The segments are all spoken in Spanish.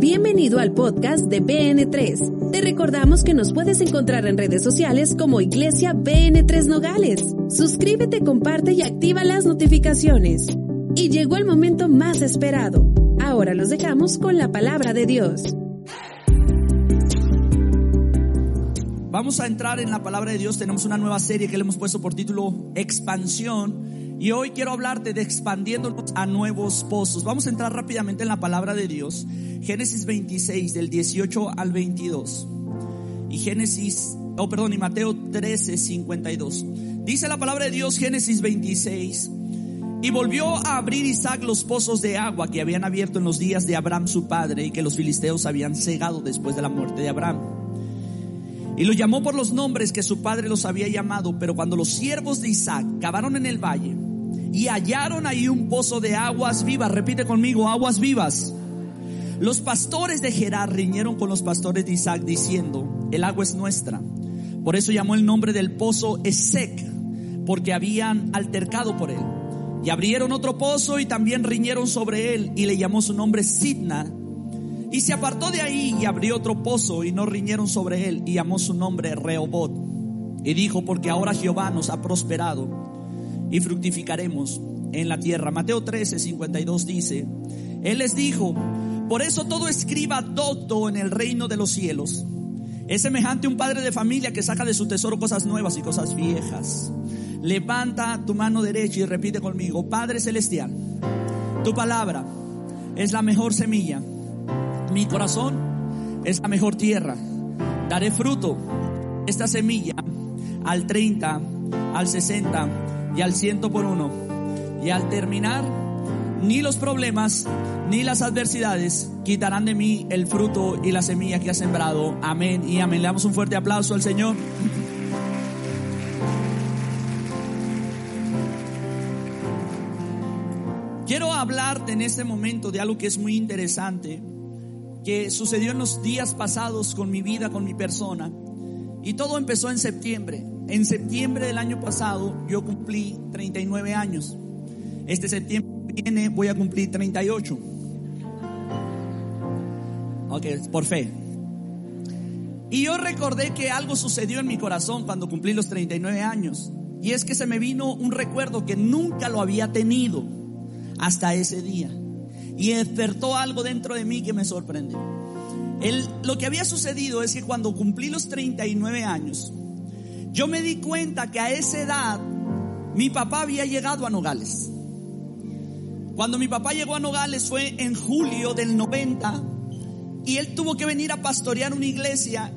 Bienvenido al podcast de BN3. Te recordamos que nos puedes encontrar en redes sociales como Iglesia BN3 Nogales. Suscríbete, comparte y activa las notificaciones. Y llegó el momento más esperado. Ahora los dejamos con la palabra de Dios. Vamos a entrar en la palabra de Dios. Tenemos una nueva serie que le hemos puesto por título Expansión. Y hoy quiero hablarte de expandiéndonos a nuevos pozos. Vamos a entrar rápidamente en la palabra de Dios. Génesis 26, del 18 al 22. Y Génesis, oh perdón, y Mateo 13, 52. Dice la palabra de Dios, Génesis 26. Y volvió a abrir Isaac los pozos de agua que habían abierto en los días de Abraham su padre y que los filisteos habían cegado después de la muerte de Abraham. Y lo llamó por los nombres que su padre los había llamado, pero cuando los siervos de Isaac cavaron en el valle, y hallaron ahí un pozo de aguas vivas. Repite conmigo, aguas vivas. Los pastores de Gerar riñeron con los pastores de Isaac diciendo, el agua es nuestra. Por eso llamó el nombre del pozo Esec, porque habían altercado por él. Y abrieron otro pozo y también riñeron sobre él y le llamó su nombre Sidna. Y se apartó de ahí y abrió otro pozo y no riñeron sobre él y llamó su nombre Rehobot. Y dijo, porque ahora Jehová nos ha prosperado y fructificaremos en la tierra. Mateo 13, 52 dice, Él les dijo, por eso todo escriba docto en el reino de los cielos. Es semejante a un padre de familia que saca de su tesoro cosas nuevas y cosas viejas. Levanta tu mano derecha y repite conmigo, Padre Celestial, tu palabra es la mejor semilla. Mi corazón es la mejor tierra. Daré fruto esta semilla al 30, al 60 y al ciento por uno. Y al terminar, ni los problemas ni las adversidades quitarán de mí el fruto y la semilla que ha sembrado. Amén y amén. Le damos un fuerte aplauso al Señor. Quiero hablarte en este momento de algo que es muy interesante, que sucedió en los días pasados con mi vida, con mi persona. Y todo empezó en septiembre. En septiembre del año pasado yo cumplí 39 años. Este septiembre viene voy a cumplir 38. Ok, por fe. Y yo recordé que algo sucedió en mi corazón cuando cumplí los 39 años. Y es que se me vino un recuerdo que nunca lo había tenido hasta ese día. Y despertó algo dentro de mí que me sorprendió. El, lo que había sucedido es que cuando cumplí los 39 años, yo me di cuenta que a esa edad mi papá había llegado a Nogales. Cuando mi papá llegó a Nogales fue en julio del 90 y él tuvo que venir a pastorear una iglesia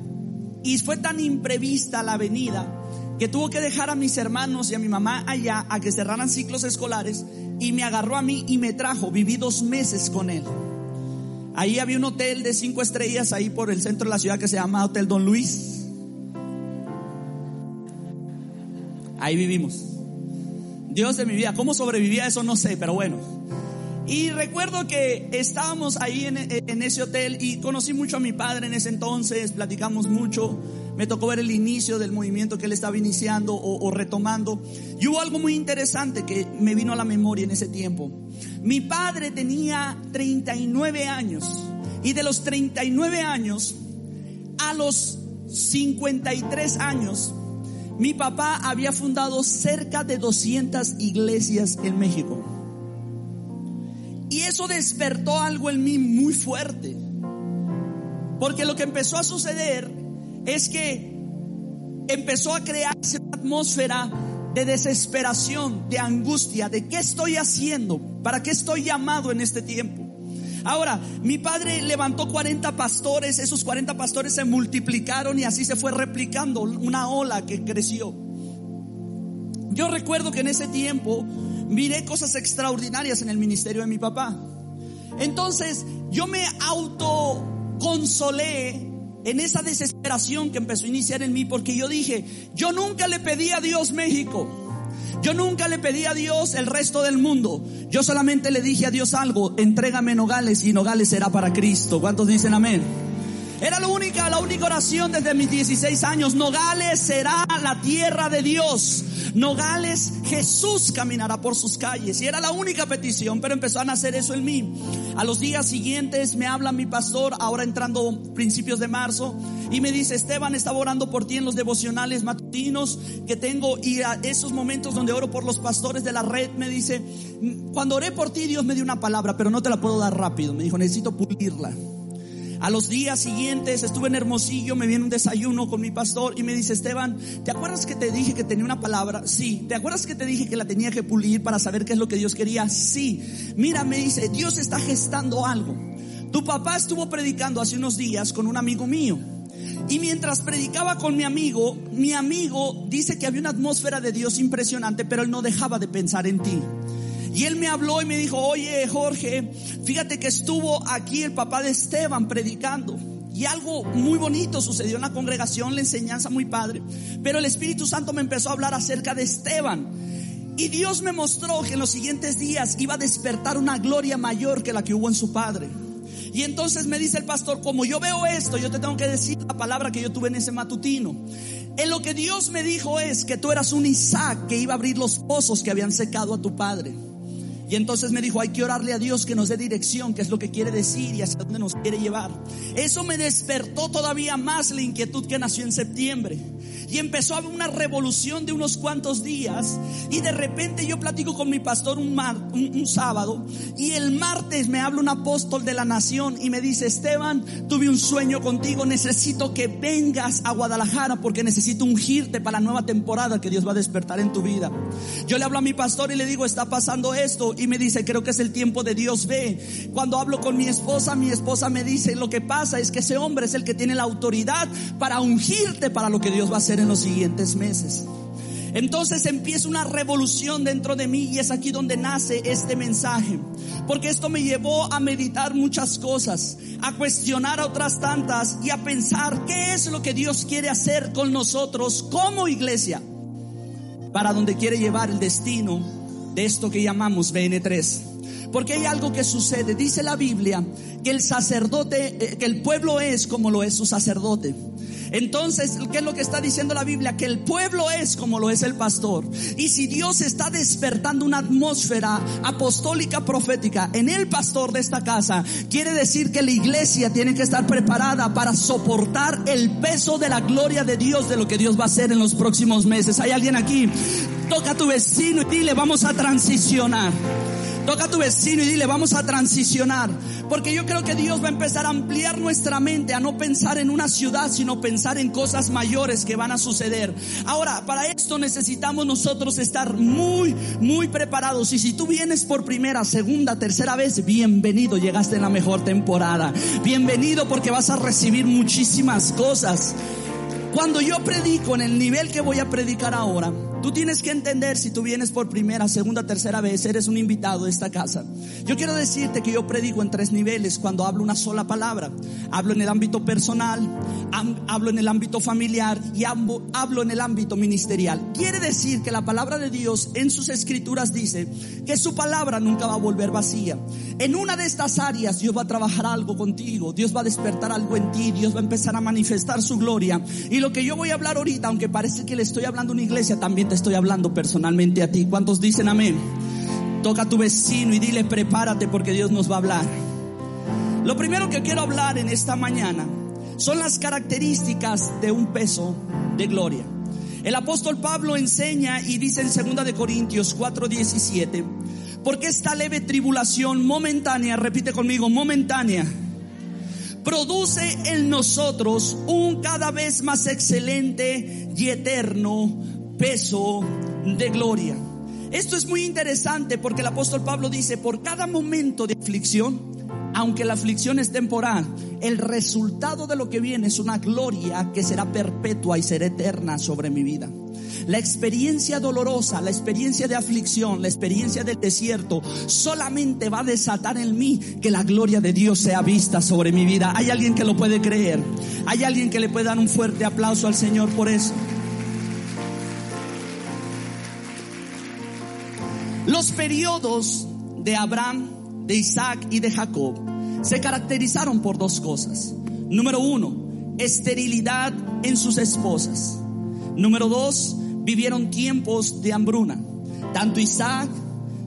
y fue tan imprevista la venida que tuvo que dejar a mis hermanos y a mi mamá allá a que cerraran ciclos escolares y me agarró a mí y me trajo. Viví dos meses con él. Ahí había un hotel de cinco estrellas ahí por el centro de la ciudad que se llama Hotel Don Luis. Ahí vivimos. Dios de mi vida, ¿cómo sobrevivía eso? No sé, pero bueno. Y recuerdo que estábamos ahí en, ese hotel y conocí mucho a mi padre en ese entonces, platicamos mucho, me tocó ver el inicio del movimiento que él estaba iniciando o, o retomando. Y hubo algo muy interesante que me vino a la memoria en ese tiempo. Mi padre tenía 39 años y de los 39 años a los 53 años mi papá había fundado cerca de 200 iglesias en México. Y eso despertó algo en mí muy fuerte. Porque lo que empezó a suceder es que empezó a crearse una atmósfera de desesperación, de angustia, de qué estoy haciendo, para qué estoy llamado en este tiempo. Ahora, mi padre levantó 40 pastores, esos 40 pastores se multiplicaron y así se fue replicando una ola que creció. Yo recuerdo que en ese tiempo miré cosas extraordinarias en el ministerio de mi papá. Entonces, yo me autoconsolé en esa desesperación que empezó a iniciar en mí porque yo dije, yo nunca le pedí a Dios México. Yo nunca le pedí a Dios el resto del mundo. Yo solamente le dije a Dios algo, entrégame Nogales y Nogales será para Cristo. ¿Cuántos dicen amén? Era la única, la única oración desde mis 16 años. Nogales será la tierra de Dios. Nogales, Jesús caminará por sus calles. Y era la única petición, pero empezó a nacer eso en mí. A los días siguientes me habla mi pastor, ahora entrando principios de marzo, y me dice, Esteban, estaba orando por ti en los devocionales matutinos que tengo y a esos momentos donde oro por los pastores de la red, me dice, cuando oré por ti Dios me dio una palabra, pero no te la puedo dar rápido. Me dijo, necesito pulirla. A los días siguientes estuve en Hermosillo, me viene un desayuno con mi pastor y me dice, Esteban, ¿te acuerdas que te dije que tenía una palabra? Sí. ¿Te acuerdas que te dije que la tenía que pulir para saber qué es lo que Dios quería? Sí. Mira, me dice, Dios está gestando algo. Tu papá estuvo predicando hace unos días con un amigo mío. Y mientras predicaba con mi amigo, mi amigo dice que había una atmósfera de Dios impresionante, pero él no dejaba de pensar en ti. Y él me habló y me dijo, oye Jorge, fíjate que estuvo aquí el papá de Esteban predicando. Y algo muy bonito sucedió en la congregación, la enseñanza muy padre. Pero el Espíritu Santo me empezó a hablar acerca de Esteban. Y Dios me mostró que en los siguientes días iba a despertar una gloria mayor que la que hubo en su padre. Y entonces me dice el pastor, como yo veo esto, yo te tengo que decir la palabra que yo tuve en ese matutino. En lo que Dios me dijo es que tú eras un Isaac que iba a abrir los pozos que habían secado a tu padre. Y entonces me dijo, hay que orarle a Dios que nos dé dirección, que es lo que quiere decir y hacia dónde nos quiere llevar. Eso me despertó todavía más la inquietud que nació en septiembre. Y empezó a haber una revolución de unos cuantos días. Y de repente yo platico con mi pastor un, un, sábado. Y el martes me habla un apóstol de la nación y me dice, Esteban, tuve un sueño contigo. Necesito que vengas a Guadalajara porque necesito ungirte para la nueva temporada que Dios va a despertar en tu vida. Yo le hablo a mi pastor y le digo, está pasando esto y me dice, creo que es el tiempo de Dios. Ve, cuando hablo con mi esposa, mi esposa me dice, lo que pasa es que ese hombre es el que tiene la autoridad para ungirte para lo que Dios va a hacer en los siguientes meses. Entonces empieza una revolución dentro de mí y es aquí donde nace este mensaje. Porque esto me llevó a meditar muchas cosas, a cuestionar a otras tantas y a pensar qué es lo que Dios quiere hacer con nosotros como iglesia para donde quiere llevar el destino de esto que llamamos BN3. Porque hay algo que sucede. Dice la Biblia que el sacerdote, eh, que el pueblo es como lo es su sacerdote. Entonces, ¿qué es lo que está diciendo la Biblia? Que el pueblo es como lo es el pastor. Y si Dios está despertando una atmósfera apostólica profética en el pastor de esta casa, quiere decir que la iglesia tiene que estar preparada para soportar el peso de la gloria de Dios, de lo que Dios va a hacer en los próximos meses. ¿Hay alguien aquí? Toca a tu vecino y dile, vamos a transicionar. Toca a tu vecino y dile, vamos a transicionar. Porque yo creo que Dios va a empezar a ampliar nuestra mente, a no pensar en una ciudad, sino pensar en cosas mayores que van a suceder. Ahora, para esto necesitamos nosotros estar muy, muy preparados. Y si tú vienes por primera, segunda, tercera vez, bienvenido, llegaste en la mejor temporada. Bienvenido porque vas a recibir muchísimas cosas. Cuando yo predico en el nivel que voy a predicar ahora, Tú tienes que entender si tú vienes por primera, segunda, tercera vez, eres un invitado de esta casa. Yo quiero decirte que yo predico en tres niveles cuando hablo una sola palabra. Hablo en el ámbito personal, hablo en el ámbito familiar y hablo en el ámbito ministerial. Quiere decir que la palabra de Dios en sus escrituras dice que su palabra nunca va a volver vacía. En una de estas áreas Dios va a trabajar algo contigo, Dios va a despertar algo en ti, Dios va a empezar a manifestar su gloria. Y lo que yo voy a hablar ahorita, aunque parece que le estoy hablando a una iglesia, también estoy hablando personalmente a ti. ¿Cuántos dicen amén? Toca a tu vecino y dile, prepárate porque Dios nos va a hablar. Lo primero que quiero hablar en esta mañana son las características de un peso de gloria. El apóstol Pablo enseña y dice en 2 de Corintios 4:17, porque esta leve tribulación momentánea, repite conmigo, momentánea, produce en nosotros un cada vez más excelente y eterno peso de gloria. Esto es muy interesante porque el apóstol Pablo dice, por cada momento de aflicción, aunque la aflicción es temporal, el resultado de lo que viene es una gloria que será perpetua y será eterna sobre mi vida. la experiencia dolorosa, la experiencia de aflicción, la experiencia del desierto, solamente va a desatar en mí que la gloria de Dios sea vista sobre mi vida. Hay alguien que lo puede creer. Hay alguien que le puede dar un fuerte aplauso al Señor por eso. Los periodos de Abraham, de Isaac y de Jacob se caracterizaron por dos cosas. Número uno, esterilidad en sus esposas. Número dos, vivieron tiempos de hambruna. Tanto Isaac,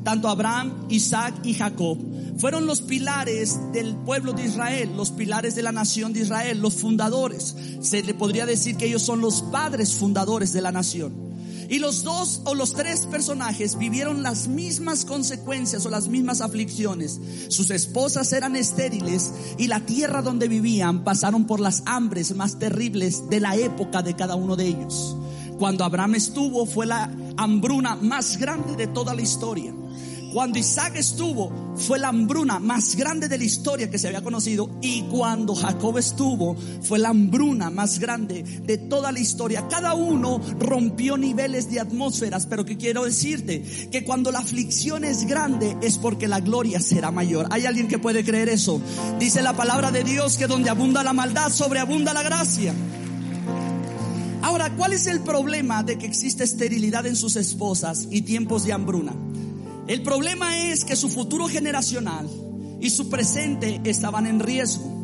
tanto Abraham, Isaac y Jacob fueron los pilares del pueblo de Israel, los pilares de la nación de Israel, los fundadores. Se le podría decir que ellos son los padres fundadores de la nación. Y los dos o los tres personajes vivieron las mismas consecuencias o las mismas aflicciones. Sus esposas eran estériles y la tierra donde vivían pasaron por las hambres más terribles de la época de cada uno de ellos. Cuando Abraham estuvo fue la hambruna más grande de toda la historia. Cuando Isaac estuvo, fue la hambruna más grande de la historia que se había conocido. Y cuando Jacob estuvo, fue la hambruna más grande de toda la historia. Cada uno rompió niveles de atmósferas. Pero que quiero decirte, que cuando la aflicción es grande es porque la gloria será mayor. ¿Hay alguien que puede creer eso? Dice la palabra de Dios que donde abunda la maldad, sobreabunda la gracia. Ahora, ¿cuál es el problema de que existe esterilidad en sus esposas y tiempos de hambruna? El problema es que su futuro generacional y su presente estaban en riesgo.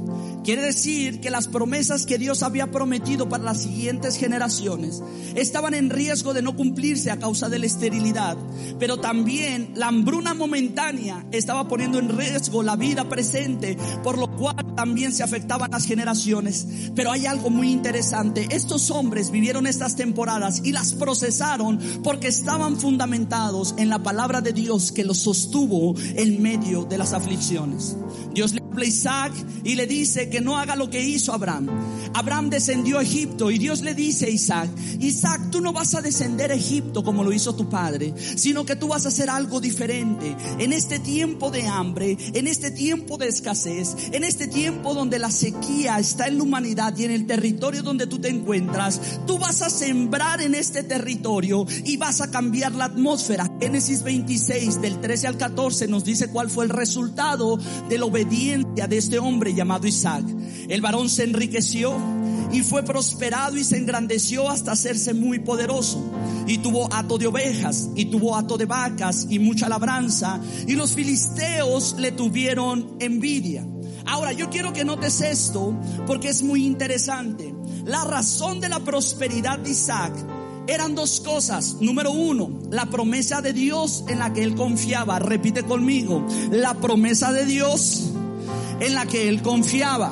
Quiere decir que las promesas que Dios había prometido para las siguientes generaciones estaban en riesgo de no cumplirse a causa de la esterilidad, pero también la hambruna momentánea estaba poniendo en riesgo la vida presente, por lo cual también se afectaban las generaciones. Pero hay algo muy interesante, estos hombres vivieron estas temporadas y las procesaron porque estaban fundamentados en la palabra de Dios que los sostuvo en medio de las aflicciones. Dios le habla a Isaac y le dice que no haga lo que hizo Abraham. Abraham descendió a Egipto y Dios le dice a Isaac, Isaac, tú no vas a descender a Egipto como lo hizo tu padre, sino que tú vas a hacer algo diferente. En este tiempo de hambre, en este tiempo de escasez, en este tiempo donde la sequía está en la humanidad y en el territorio donde tú te encuentras, tú vas a sembrar en este territorio y vas a cambiar la atmósfera. Génesis 26 del 13 al 14 nos dice cuál fue el resultado de la obediencia de este hombre llamado Isaac. El varón se enriqueció y fue prosperado y se engrandeció hasta hacerse muy poderoso. Y tuvo hato de ovejas y tuvo hato de vacas y mucha labranza. Y los filisteos le tuvieron envidia. Ahora yo quiero que notes esto porque es muy interesante. La razón de la prosperidad de Isaac eran dos cosas. Número uno, la promesa de Dios en la que él confiaba. Repite conmigo, la promesa de Dios en la que él confiaba.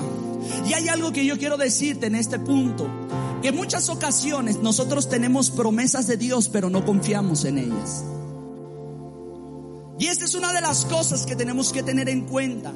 Y hay algo que yo quiero decirte en este punto, que en muchas ocasiones nosotros tenemos promesas de Dios, pero no confiamos en ellas. Y esta es una de las cosas que tenemos que tener en cuenta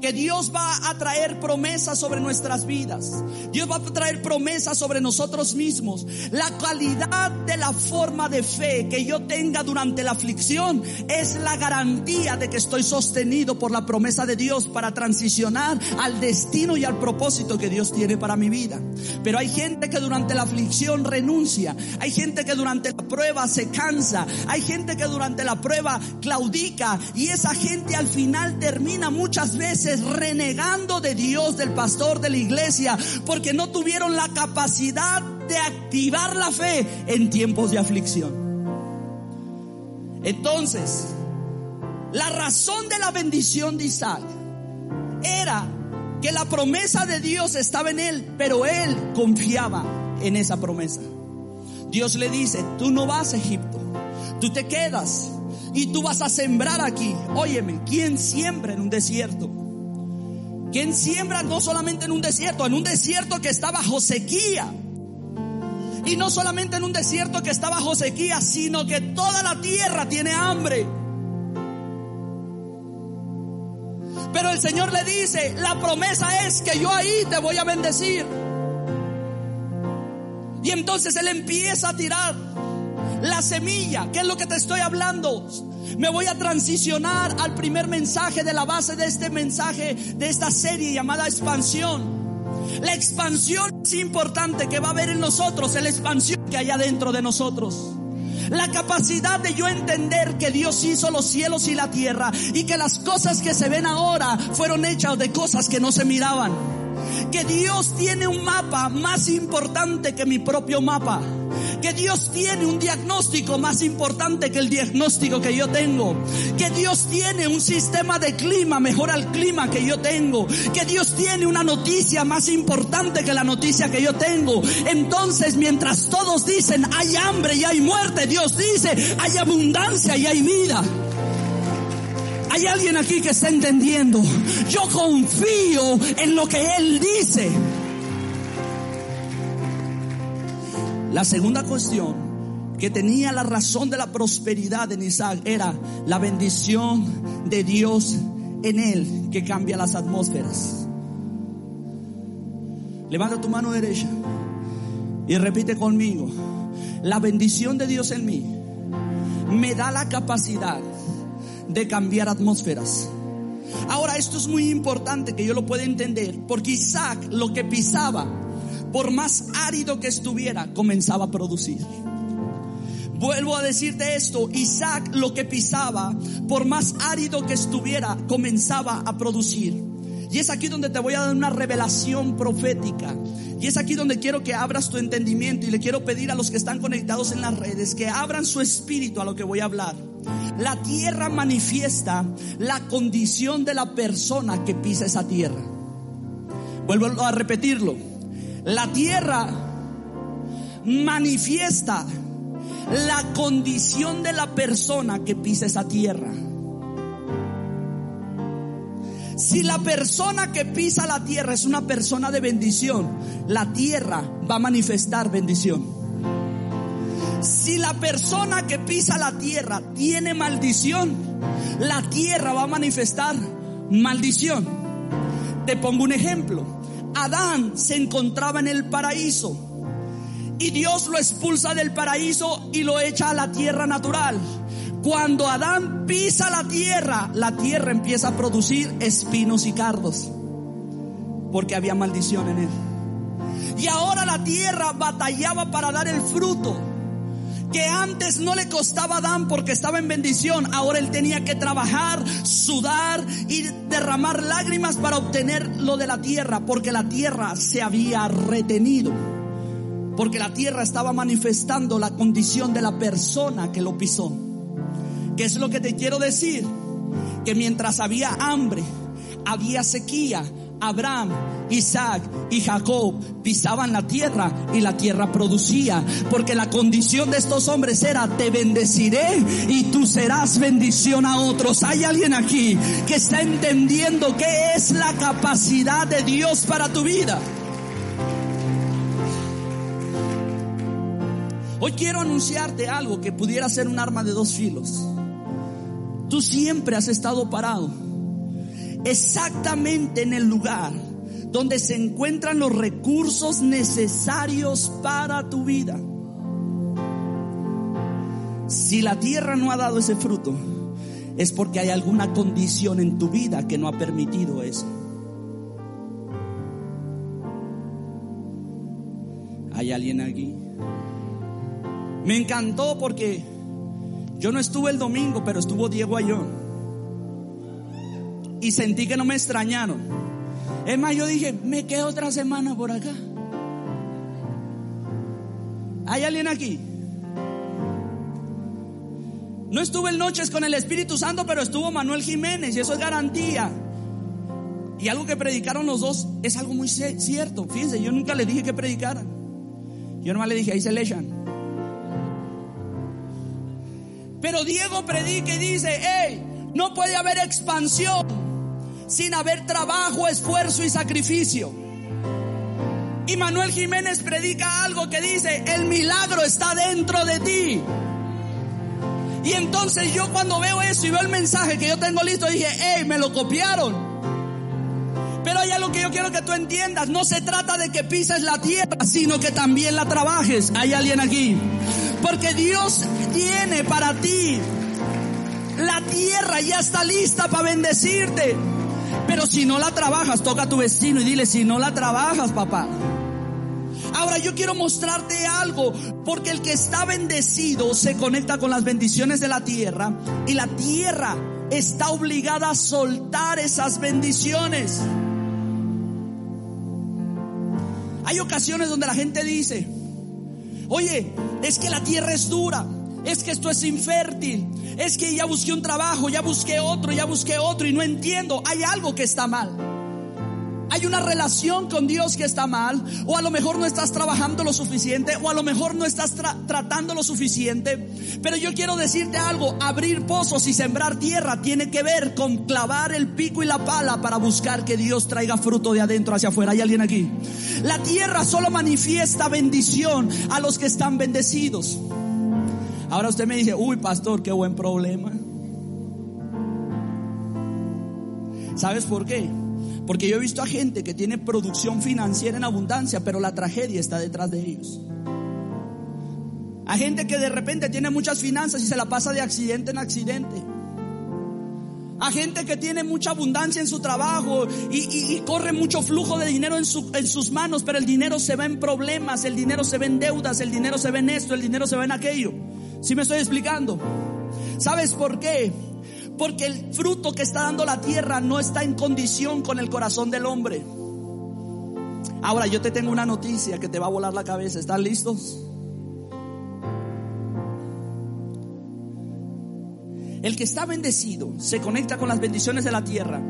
que Dios va a traer promesas sobre nuestras vidas. Dios va a traer promesas sobre nosotros mismos. La calidad de la forma de fe que yo tenga durante la aflicción es la garantía de que estoy sostenido por la promesa de Dios para transicionar al destino y al propósito que Dios tiene para mi vida. Pero hay gente que durante la aflicción renuncia. Hay gente que durante la prueba se cansa. Hay gente que durante la prueba claudica. Y esa gente al final termina muchas veces renegando de Dios, del pastor, de la iglesia, porque no tuvieron la capacidad de activar la fe en tiempos de aflicción. Entonces, la razón de la bendición de Isaac era que la promesa de Dios estaba en él, pero él confiaba en esa promesa. Dios le dice, tú no vas a Egipto, tú te quedas y tú vas a sembrar aquí. Óyeme, ¿quién siembra en un desierto? ¿Quién siembra no solamente en un desierto, en un desierto que está bajo? Y no solamente en un desierto que está bajo sino que toda la tierra tiene hambre. Pero el Señor le dice, la promesa es que yo ahí te voy a bendecir. Y entonces Él empieza a tirar la semilla, ¿qué es lo que te estoy hablando? Me voy a transicionar al primer mensaje de la base de este mensaje, de esta serie llamada expansión. La expansión es importante que va a haber en nosotros, la expansión que hay adentro de nosotros. La capacidad de yo entender que Dios hizo los cielos y la tierra y que las cosas que se ven ahora fueron hechas de cosas que no se miraban. Que Dios tiene un mapa más importante que mi propio mapa que Dios tiene un diagnóstico más importante que el diagnóstico que yo tengo, que Dios tiene un sistema de clima mejor al clima que yo tengo, que Dios tiene una noticia más importante que la noticia que yo tengo. Entonces, mientras todos dicen hay hambre y hay muerte, Dios dice hay abundancia y hay vida. Hay alguien aquí que está entendiendo. Yo confío en lo que Él dice. La segunda cuestión que tenía la razón de la prosperidad en Isaac era la bendición de Dios en él que cambia las atmósferas. Levanta tu mano derecha y repite conmigo. La bendición de Dios en mí me da la capacidad de cambiar atmósferas. Ahora, esto es muy importante que yo lo pueda entender, porque Isaac lo que pisaba por más árido que estuviera, comenzaba a producir. Vuelvo a decirte esto, Isaac lo que pisaba, por más árido que estuviera, comenzaba a producir. Y es aquí donde te voy a dar una revelación profética. Y es aquí donde quiero que abras tu entendimiento y le quiero pedir a los que están conectados en las redes que abran su espíritu a lo que voy a hablar. La tierra manifiesta la condición de la persona que pisa esa tierra. Vuelvo a repetirlo. La tierra manifiesta la condición de la persona que pisa esa tierra. Si la persona que pisa la tierra es una persona de bendición, la tierra va a manifestar bendición. Si la persona que pisa la tierra tiene maldición, la tierra va a manifestar maldición. Te pongo un ejemplo. Adán se encontraba en el paraíso y Dios lo expulsa del paraíso y lo echa a la tierra natural. Cuando Adán pisa la tierra, la tierra empieza a producir espinos y cardos, porque había maldición en él. Y ahora la tierra batallaba para dar el fruto que antes no le costaba a Adán porque estaba en bendición, ahora él tenía que trabajar, sudar y derramar lágrimas para obtener lo de la tierra, porque la tierra se había retenido, porque la tierra estaba manifestando la condición de la persona que lo pisó. ¿Qué es lo que te quiero decir? Que mientras había hambre, había sequía, Abraham, Isaac y Jacob pisaban la tierra y la tierra producía, porque la condición de estos hombres era, te bendeciré y tú serás bendición a otros. Hay alguien aquí que está entendiendo qué es la capacidad de Dios para tu vida. Hoy quiero anunciarte algo que pudiera ser un arma de dos filos. Tú siempre has estado parado exactamente en el lugar donde se encuentran los recursos necesarios para tu vida. Si la tierra no ha dado ese fruto, es porque hay alguna condición en tu vida que no ha permitido eso. ¿Hay alguien aquí? Me encantó porque yo no estuve el domingo, pero estuvo Diego Ayón y sentí que no me extrañaron. Es más, yo dije, me quedo otra semana por acá. ¿Hay alguien aquí? No estuve el noches con el Espíritu Santo, pero estuvo Manuel Jiménez y eso es garantía. Y algo que predicaron los dos es algo muy cierto. Fíjense, yo nunca le dije que predicaran. Yo nomás le dije, ahí se le echan. Pero Diego predica y dice, hey, no puede haber expansión sin haber trabajo, esfuerzo y sacrificio. Y Manuel Jiménez predica algo que dice, el milagro está dentro de ti. Y entonces yo cuando veo eso y veo el mensaje que yo tengo listo, dije, hey, me lo copiaron. Pero hay algo que yo quiero que tú entiendas. No se trata de que pises la tierra, sino que también la trabajes. Hay alguien aquí. Porque Dios tiene para ti. La tierra ya está lista para bendecirte. Pero si no la trabajas, toca a tu vecino y dile, si no la trabajas, papá. Ahora yo quiero mostrarte algo, porque el que está bendecido se conecta con las bendiciones de la tierra y la tierra está obligada a soltar esas bendiciones. Hay ocasiones donde la gente dice, oye, es que la tierra es dura, es que esto es infértil, es que ya busqué un trabajo, ya busqué otro, ya busqué otro y no entiendo, hay algo que está mal. Hay una relación con Dios que está mal, o a lo mejor no estás trabajando lo suficiente, o a lo mejor no estás tratando lo suficiente. Pero yo quiero decirte algo, abrir pozos y sembrar tierra tiene que ver con clavar el pico y la pala para buscar que Dios traiga fruto de adentro hacia afuera. ¿Hay alguien aquí? La tierra solo manifiesta bendición a los que están bendecidos. Ahora usted me dice, uy pastor, qué buen problema. ¿Sabes por qué? Porque yo he visto a gente que tiene producción financiera en abundancia, pero la tragedia está detrás de ellos. A gente que de repente tiene muchas finanzas y se la pasa de accidente en accidente. A gente que tiene mucha abundancia en su trabajo y, corre mucho flujo de dinero en, sus manos, pero el dinero se va en problemas, el dinero se ve en deudas, el dinero se ve en esto, el dinero se ve en aquello. ¿Sí me estoy explicando? ¿Sabes por qué? Porque el fruto que está dando la tierra no está en condición con el corazón del hombre. Ahora yo te tengo una noticia que te va a volar la cabeza. ¿Están listos? El que está bendecido se conecta con las bendiciones de la tierra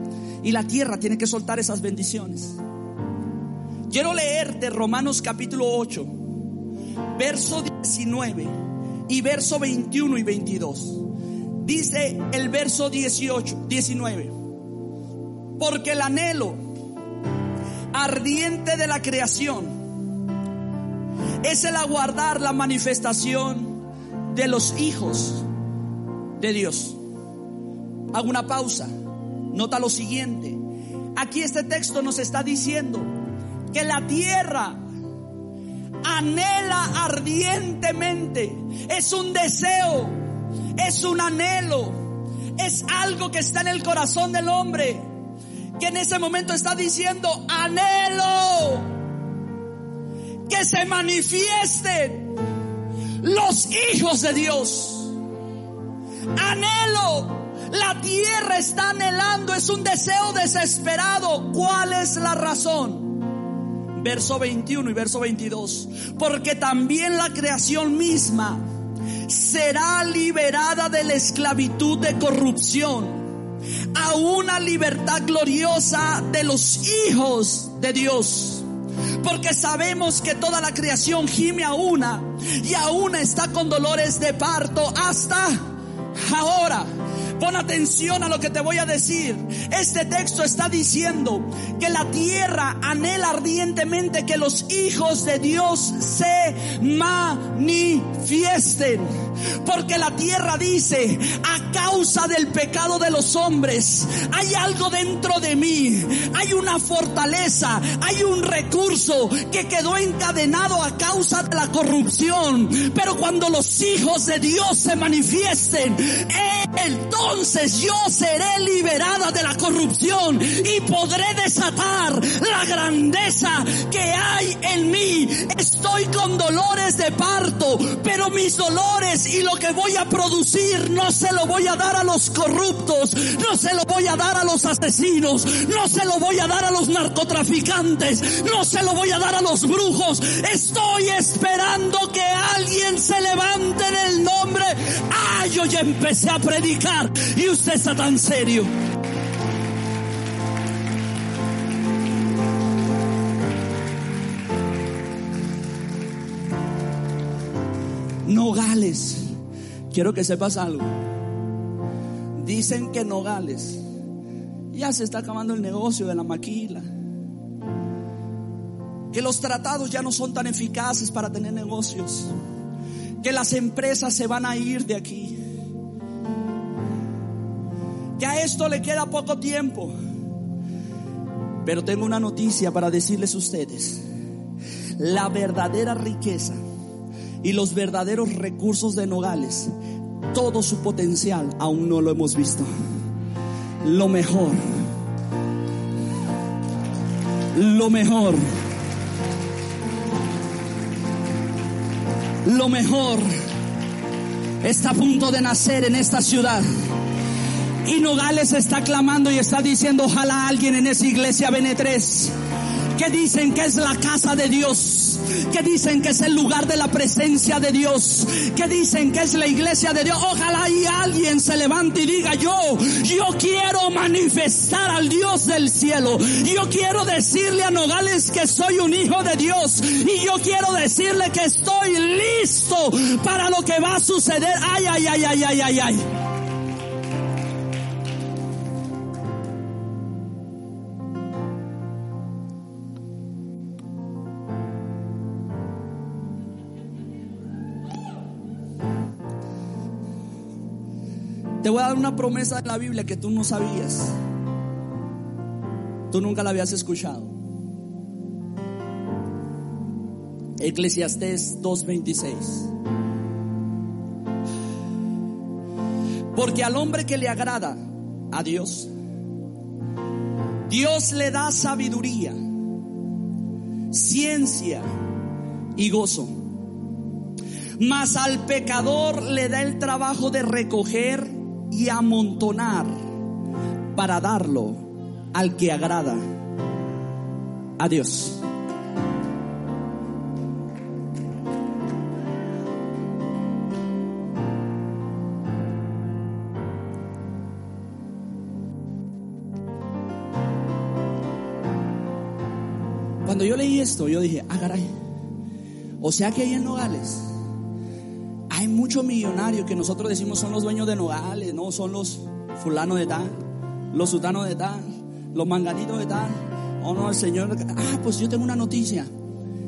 y la tierra tiene que soltar esas bendiciones. Quiero leerte Romanos capítulo 8, verso 19 y verso 21 y 22. Dice el verso 18, 19. Porque el anhelo ardiente de la creación es el aguardar la manifestación de los hijos de Dios. Hago una pausa. Nota lo siguiente. Aquí este texto nos está diciendo que la tierra anhela ardientemente. Es un deseo es un anhelo, es algo que está en el corazón del hombre, que en ese momento está diciendo, anhelo que se manifiesten los hijos de Dios. Anhelo, la tierra está anhelando, es un deseo desesperado. ¿Cuál es la razón? Verso 21 y verso 22. Porque también la creación misma será liberada de la esclavitud de corrupción a una libertad gloriosa de los hijos de Dios. Porque sabemos que toda la creación gime a una y a una está con dolores de parto hasta ahora. Pon atención a lo que te voy a decir. Este texto está diciendo que la tierra anhela ardientemente que los hijos de Dios se manifiesten. Porque la tierra dice, a causa del pecado de los hombres, hay algo dentro de mí, hay una fortaleza, hay un recurso que quedó encadenado a causa de la corrupción. Pero cuando los hijos de Dios se manifiesten, entonces yo seré liberada de la corrupción y podré desatar la grandeza que hay en mí. Estoy con dolores de parto, pero mis dolores y lo que voy a producir no se lo voy a dar a los corruptos, no se lo voy a dar a los asesinos, no se lo voy a dar a los narcotraficantes, no se lo voy a dar a los brujos. Estoy esperando que alguien se levante en el nombre. Ah, yo ya empecé a predicar y usted está tan serio. Nogales. Quiero que sepas algo. Dicen que Nogales ya se está acabando el negocio de la maquila. Que los tratados ya no son tan eficaces para tener negocios. Que las empresas se van a ir de aquí. Que a esto le queda poco tiempo. Pero tengo una noticia para decirles a ustedes. La verdadera riqueza y los verdaderos recursos de Nogales, todo su potencial aún no lo hemos visto. Lo mejor lo mejor. Lo mejor está a punto de nacer en esta ciudad. Y Nogales está clamando y está diciendo, ojalá alguien en esa iglesia Benetres que dicen que es la casa de Dios, que dicen que es el lugar de la presencia de Dios, que dicen que es la iglesia de Dios. Ojalá y alguien se levante y diga yo, yo quiero manifestar al Dios del cielo. Yo quiero decirle a Nogales que soy un hijo de Dios y yo quiero decirle que estoy listo para lo que va a suceder. Ay, ay, ay, ay, ay, ay, ay. Te voy a dar una promesa de la Biblia que tú no sabías. Tú nunca la habías escuchado. Eclesiastés 2:26. Porque al hombre que le agrada a Dios, Dios le da sabiduría, ciencia y gozo. Mas al pecador le da el trabajo de recoger y amontonar para darlo al que agrada a Dios. Cuando yo leí esto, yo dije, ah, caray. O sea que hay en Nogales muchos millonarios que nosotros decimos son los dueños de Nogales, no son los fulanos de tal, los sutanos de tal, los manganitos de tal. Oh no, el Señor, ah, pues yo tengo una noticia.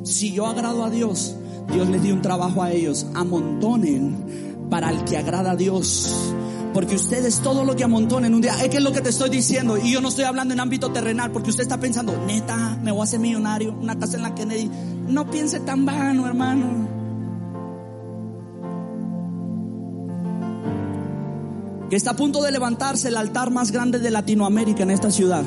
Si yo agrado a Dios, Dios les dio un trabajo a ellos. Amontonen para el que agrada a Dios. Porque ustedes todo lo que amontonen un día, es que es lo que te estoy diciendo. Y yo no estoy hablando en ámbito terrenal, porque usted está pensando, neta, me voy a hacer millonario, una casa en la Kennedy. No piense tan vano, hermano. Que está a punto de levantarse el altar más grande de Latinoamérica en esta ciudad.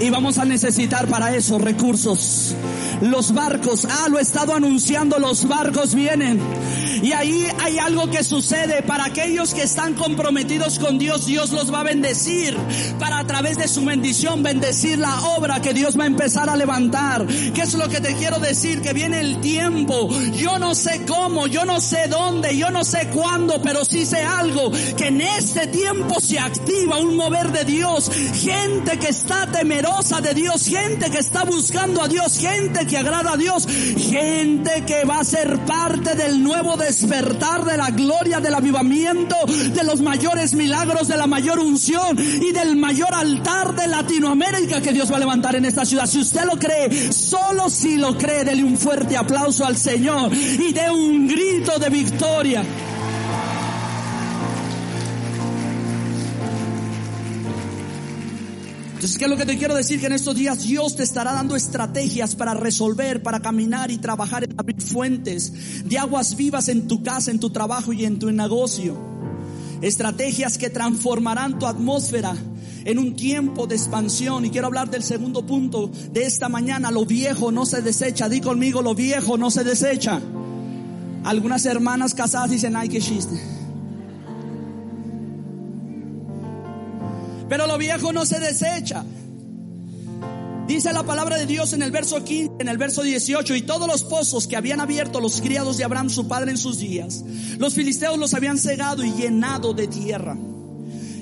Y vamos a necesitar para eso recursos. Los barcos, ah, lo he estado anunciando, los barcos vienen. Y ahí hay algo que sucede para aquellos que están comprometidos con Dios, Dios los va a bendecir para a través de su bendición bendecir la obra que Dios va a empezar a levantar. ¿Qué es lo que te quiero decir? Que viene el tiempo. Yo no sé cómo, yo no sé dónde, yo no sé cuándo, pero sí sé algo, que en este tiempo se activa un mover de Dios. Gente que está temerosa de Dios, gente que está buscando a Dios, gente que agrada a Dios, gente que va a ser parte del nuevo despertar de la gloria, del avivamiento, de los mayores milagros, de la mayor unción y del mayor altar de Latinoamérica que Dios va a levantar en esta ciudad. Si usted lo cree, solo si lo cree, dele un fuerte aplauso al Señor y dé un grito de victoria. ¿Qué es lo que te quiero decir? Que en estos días Dios te estará dando estrategias para resolver, para caminar y trabajar en abrir fuentes de aguas vivas en tu casa, en tu trabajo y en tu negocio. Estrategias que transformarán tu atmósfera en un tiempo de expansión. Y quiero hablar del segundo punto de esta mañana. Lo viejo no se desecha. Di conmigo, lo viejo no se desecha. Algunas hermanas casadas dicen, ay, qué chiste. Pero lo viejo no se desecha. Dice la palabra de Dios en el verso 15, en el verso 18, y todos los pozos que habían abierto los criados de Abraham, su padre, en sus días, los filisteos los habían cegado y llenado de tierra.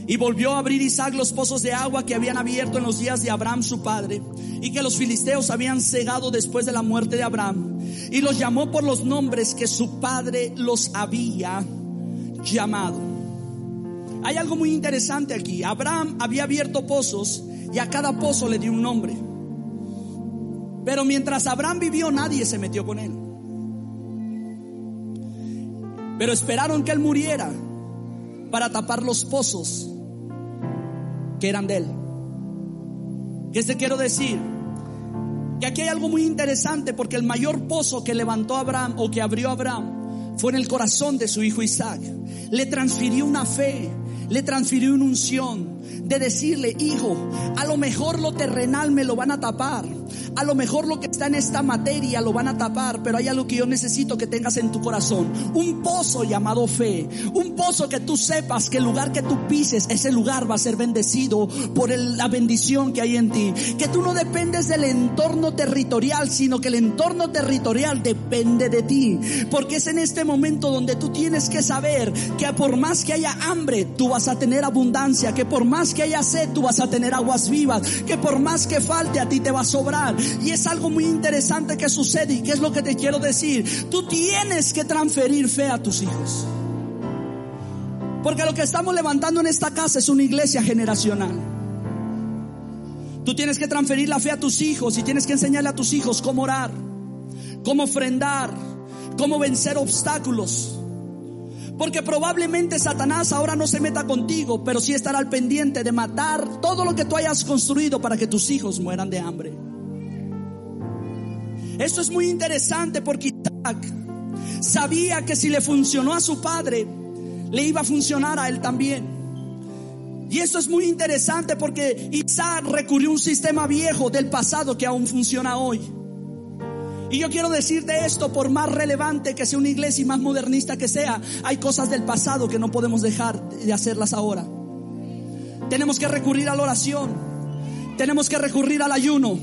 Y volvió a abrir Isaac los pozos de agua que habían abierto en los días de Abraham, su padre, y que los filisteos habían cegado después de la muerte de Abraham. Y los llamó por los nombres que su padre los había llamado. Hay algo muy interesante aquí. Abraham había abierto pozos y a cada pozo le dio un nombre. Pero mientras Abraham vivió nadie se metió con él. Pero esperaron que él muriera para tapar los pozos que eran de él. ¿Qué te quiero decir? Que aquí hay algo muy interesante porque el mayor pozo que levantó Abraham o que abrió Abraham fue en el corazón de su hijo Isaac. Le transfirió una fe le transfirió una unción, de decirle, hijo, a lo mejor lo terrenal me lo van a tapar, a lo mejor lo que está en esta materia lo van a tapar, pero hay algo que yo necesito que tengas en tu corazón, un pozo llamado fe, un pozo que tú sepas que el lugar que tú pises, ese lugar va a ser bendecido por la bendición que hay en ti, que tú no dependes del entorno territorial, sino que el entorno territorial depende de ti, porque es en este momento donde tú tienes que saber que por más que haya hambre, tú vas a tener abundancia, que por más que haya sed, tú vas a tener aguas vivas, que por más que falte, a ti te va a sobrar. Y es algo muy interesante que sucede y que es lo que te quiero decir. Tú tienes que transferir fe a tus hijos. Porque lo que estamos levantando en esta casa es una iglesia generacional. Tú tienes que transferir la fe a tus hijos y tienes que enseñarle a tus hijos cómo orar, cómo ofrendar, cómo vencer obstáculos. Porque probablemente Satanás ahora no se meta contigo, pero sí estará al pendiente de matar todo lo que tú hayas construido para que tus hijos mueran de hambre. Esto es muy interesante porque Isaac sabía que si le funcionó a su padre, le iba a funcionar a él también. Y esto es muy interesante porque Isaac recurrió a un sistema viejo del pasado que aún funciona hoy. Y yo quiero decirte esto, por más relevante que sea una iglesia y más modernista que sea, hay cosas del pasado que no podemos dejar de hacerlas ahora. Tenemos que recurrir a la oración. Tenemos que recurrir al ayuno.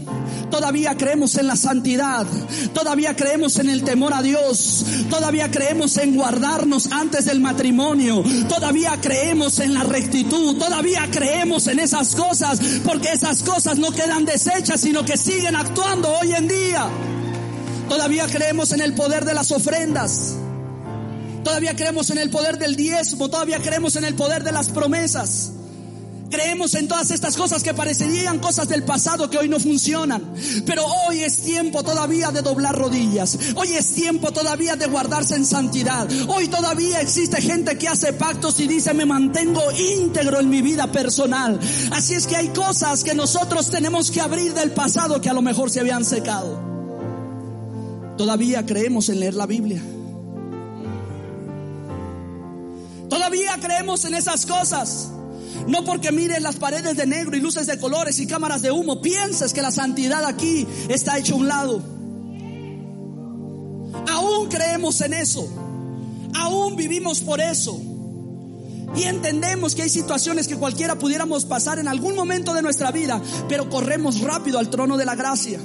Todavía creemos en la santidad. Todavía creemos en el temor a Dios. Todavía creemos en guardarnos antes del matrimonio. Todavía creemos en la rectitud. Todavía creemos en esas cosas. Porque esas cosas no quedan deshechas, sino que siguen actuando hoy en día. Todavía creemos en el poder de las ofrendas. Todavía creemos en el poder del diezmo. Todavía creemos en el poder de las promesas. Creemos en todas estas cosas que parecerían cosas del pasado que hoy no funcionan. Pero hoy es tiempo todavía de doblar rodillas. Hoy es tiempo todavía de guardarse en santidad. Hoy todavía existe gente que hace pactos y dice me mantengo íntegro en mi vida personal. Así es que hay cosas que nosotros tenemos que abrir del pasado que a lo mejor se habían secado. Todavía creemos en leer la Biblia. Todavía creemos en esas cosas. No porque mires las paredes de negro y luces de colores y cámaras de humo, pienses que la santidad aquí está hecha a un lado. Aún creemos en eso. Aún vivimos por eso. Y entendemos que hay situaciones que cualquiera pudiéramos pasar en algún momento de nuestra vida, pero corremos rápido al trono de la gracia.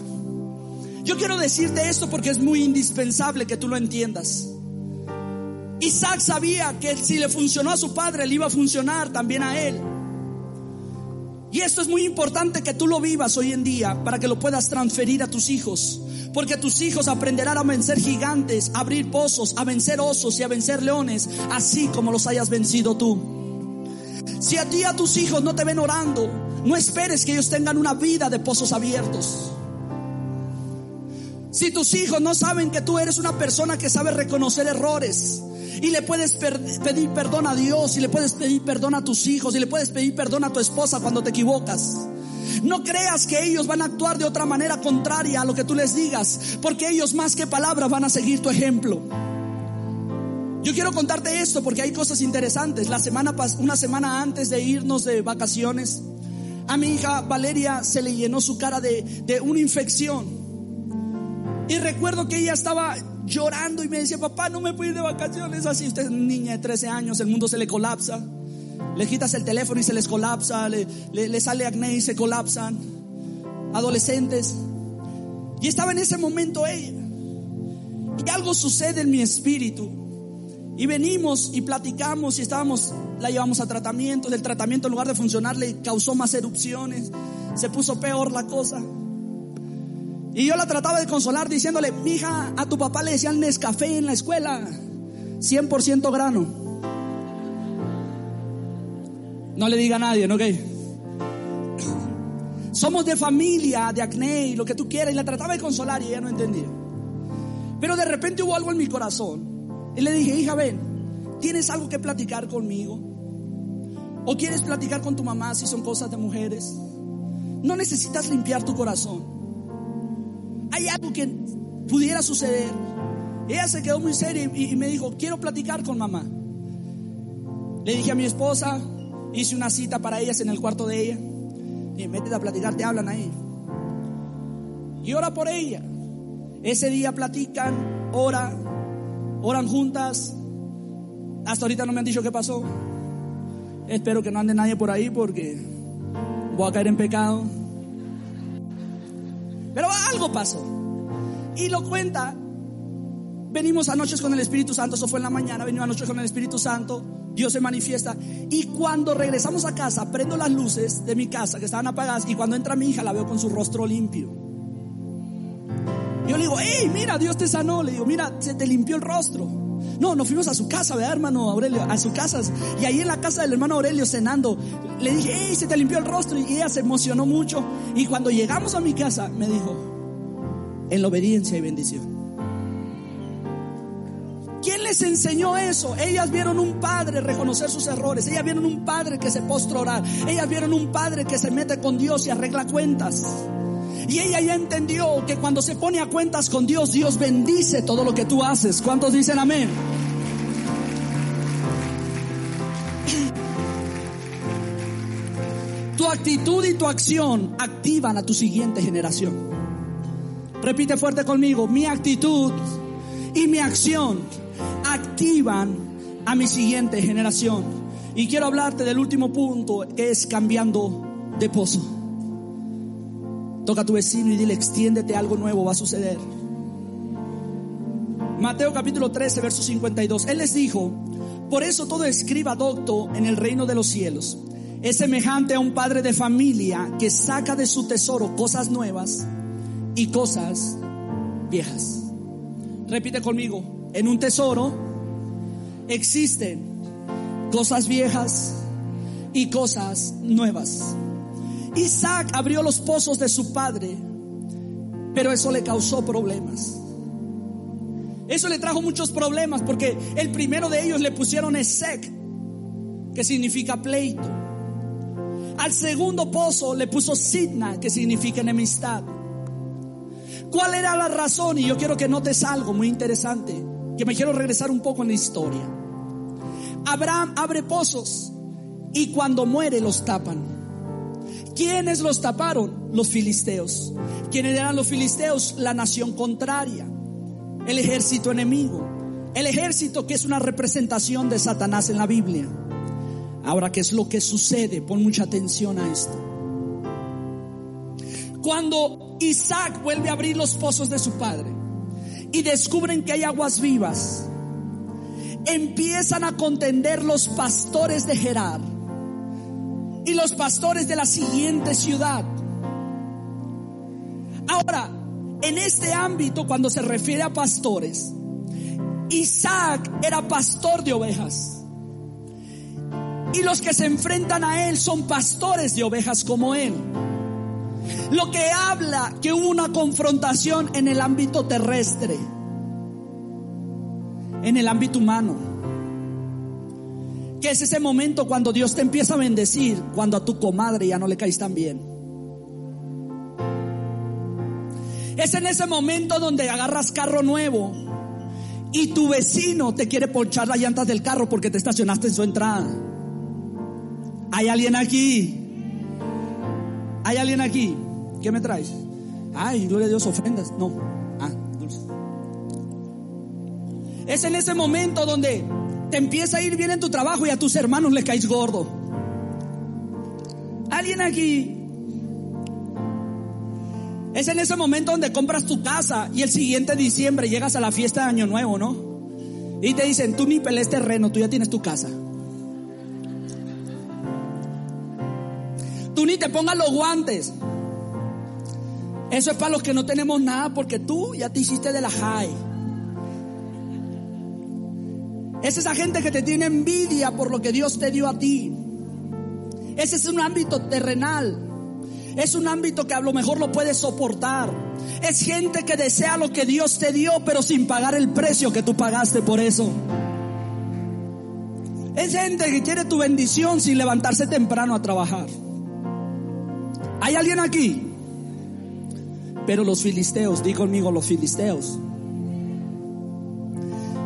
Yo quiero decirte esto porque es muy indispensable que tú lo entiendas. Isaac sabía que si le funcionó a su padre, le iba a funcionar también a él. Y esto es muy importante que tú lo vivas hoy en día para que lo puedas transferir a tus hijos. Porque tus hijos aprenderán a vencer gigantes, a abrir pozos, a vencer osos y a vencer leones, así como los hayas vencido tú. Si a ti y a tus hijos no te ven orando, no esperes que ellos tengan una vida de pozos abiertos. Si tus hijos no saben que tú eres una persona que sabe reconocer errores, y le puedes pedir perdón a Dios y le puedes pedir perdón a tus hijos y le puedes pedir perdón a tu esposa cuando te equivocas. No creas que ellos van a actuar de otra manera contraria a lo que tú les digas, porque ellos más que palabras van a seguir tu ejemplo. Yo quiero contarte esto porque hay cosas interesantes. La semana una semana antes de irnos de vacaciones, a mi hija Valeria se le llenó su cara de, de una infección. Y recuerdo que ella estaba llorando y me decía, papá, no me puedo ir de vacaciones así. Usted es niña de 13 años, el mundo se le colapsa. Le quitas el teléfono y se les colapsa, le, le, sale acné y se colapsan. Adolescentes. Y estaba en ese momento ella. Y algo sucede en mi espíritu. Y venimos y platicamos y estábamos, la llevamos a tratamiento. Del tratamiento en lugar de funcionar le causó más erupciones. Se puso peor la cosa. Y yo la trataba de consolar diciéndole, mija, a tu papá le decían Nescafé en la escuela, 100% grano. No le diga a nadie, ¿no? Somos de familia, de acné y lo que tú quieras. Y la trataba de consolar y ella no entendía. Pero de repente hubo algo en mi corazón. Y le dije, hija, ven, ¿tienes algo que platicar conmigo? ¿O quieres platicar con tu mamá si son cosas de mujeres? No necesitas limpiar tu corazón hay algo que pudiera suceder. Ella se quedó muy seria y, me dijo, quiero platicar con mamá. Le dije a mi esposa, hice una cita para ellas en el cuarto de ella. Y métete a platicar, te hablan ahí. Y ora por ella. Ese día platican, ora, oran juntas. Hasta ahorita no me han dicho qué pasó. Espero que no ande nadie por ahí porque voy a caer en pecado. Pero algo pasó. Y lo cuenta. Venimos anoche con el Espíritu Santo, eso fue en la mañana, venimos anoche con el Espíritu Santo, Dios se manifiesta. Y cuando regresamos a casa, prendo las luces de mi casa que estaban apagadas y cuando entra mi hija la veo con su rostro limpio. Yo le digo, hey, mira, Dios te sanó. Le digo, mira, se te limpió el rostro. No, nos fuimos a su casa, ¿verdad, hermano Aurelio? A su casa. Y ahí en la casa del hermano Aurelio cenando, le dije, se te limpió el rostro. Y ella se emocionó mucho. Y cuando llegamos a mi casa, me dijo, en la obediencia y bendición. ¿Quién les enseñó eso? Ellas vieron un padre reconocer sus errores. Ellas vieron un padre que se postra orar. Ellas vieron un padre que se mete con Dios y arregla cuentas. Y ella ya entendió que cuando se pone a cuentas con Dios, Dios bendice todo lo que tú haces. ¿Cuántos dicen amén? Tu actitud y tu acción activan a tu siguiente generación. Repite fuerte conmigo, mi actitud y mi acción activan a mi siguiente generación. Y quiero hablarte del último punto, que es cambiando de pozo. Toca a tu vecino y dile, extiéndete, algo nuevo va a suceder. Mateo capítulo 13, verso 52. Él les dijo, por eso todo escriba docto en el reino de los cielos es semejante a un padre de familia que saca de su tesoro cosas nuevas y cosas viejas. Repite conmigo, en un tesoro existen cosas viejas y cosas nuevas. Isaac abrió los pozos de su padre, pero eso le causó problemas. Eso le trajo muchos problemas porque el primero de ellos le pusieron Esec, que significa pleito. Al segundo pozo le puso Sidna, que significa enemistad. ¿Cuál era la razón? Y yo quiero que notes algo muy interesante, que me quiero regresar un poco en la historia. Abraham abre pozos y cuando muere los tapan. ¿Quiénes los taparon? Los filisteos. ¿Quiénes eran los filisteos? La nación contraria, el ejército enemigo, el ejército que es una representación de Satanás en la Biblia. Ahora, ¿qué es lo que sucede? Pon mucha atención a esto. Cuando Isaac vuelve a abrir los pozos de su padre y descubren que hay aguas vivas, empiezan a contender los pastores de Gerar y los pastores de la siguiente ciudad. Ahora, en este ámbito, cuando se refiere a pastores, Isaac era pastor de ovejas. Y los que se enfrentan a él son pastores de ovejas como él. Lo que habla que hubo una confrontación en el ámbito terrestre, en el ámbito humano. Es ese momento cuando Dios te empieza a bendecir, cuando a tu comadre ya no le caes tan bien. Es en ese momento donde agarras carro nuevo y tu vecino te quiere ponchar las llantas del carro porque te estacionaste en su entrada. ¿Hay alguien aquí? ¿Hay alguien aquí? ¿Qué me traes? Ay, gloria a Dios, ofrendas. No. Ah, dulce. Es en ese momento donde te empieza a ir bien en tu trabajo y a tus hermanos les caes gordo. ¿Alguien aquí? Es en ese momento donde compras tu casa y el siguiente diciembre llegas a la fiesta de Año Nuevo, ¿no? Y te dicen, tú ni pelees terreno, tú ya tienes tu casa. Tú ni te pongas los guantes. Eso es para los que no tenemos nada porque tú ya te hiciste de la high. Es esa gente que te tiene envidia por lo que Dios te dio a ti. Ese es un ámbito terrenal. Es un ámbito que a lo mejor lo puedes soportar. Es gente que desea lo que Dios te dio, pero sin pagar el precio que tú pagaste por eso. Es gente que quiere tu bendición sin levantarse temprano a trabajar. ¿Hay alguien aquí? Pero los filisteos, di conmigo los filisteos,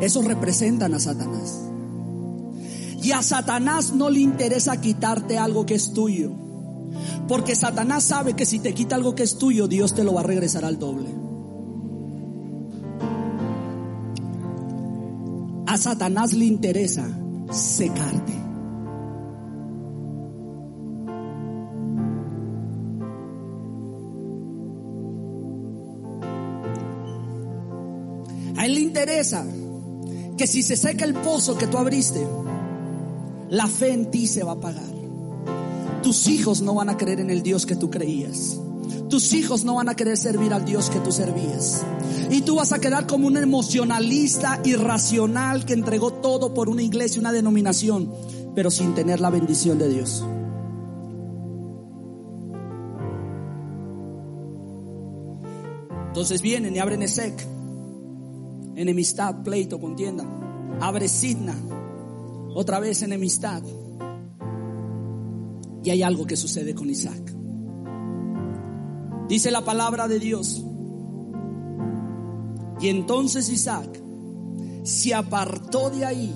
esos representan a Satanás. Y a Satanás no le interesa quitarte algo que es tuyo. Porque Satanás sabe que si te quita algo que es tuyo, Dios te lo va a regresar al doble. A Satanás le interesa secarte. A él le interesa que si se seca el pozo que tú abriste, la fe en ti se va a pagar. Tus hijos no van a creer en el Dios que tú creías. Tus hijos no van a querer servir al Dios que tú servías. Y tú vas a quedar como un emocionalista irracional que entregó todo por una iglesia, una denominación, pero sin tener la bendición de Dios. Entonces vienen y abren Esec, enemistad, pleito, contienda. Abre Sidna, otra vez enemistad. Y hay algo que sucede con Isaac. Dice la palabra de Dios. Y entonces Isaac se apartó de ahí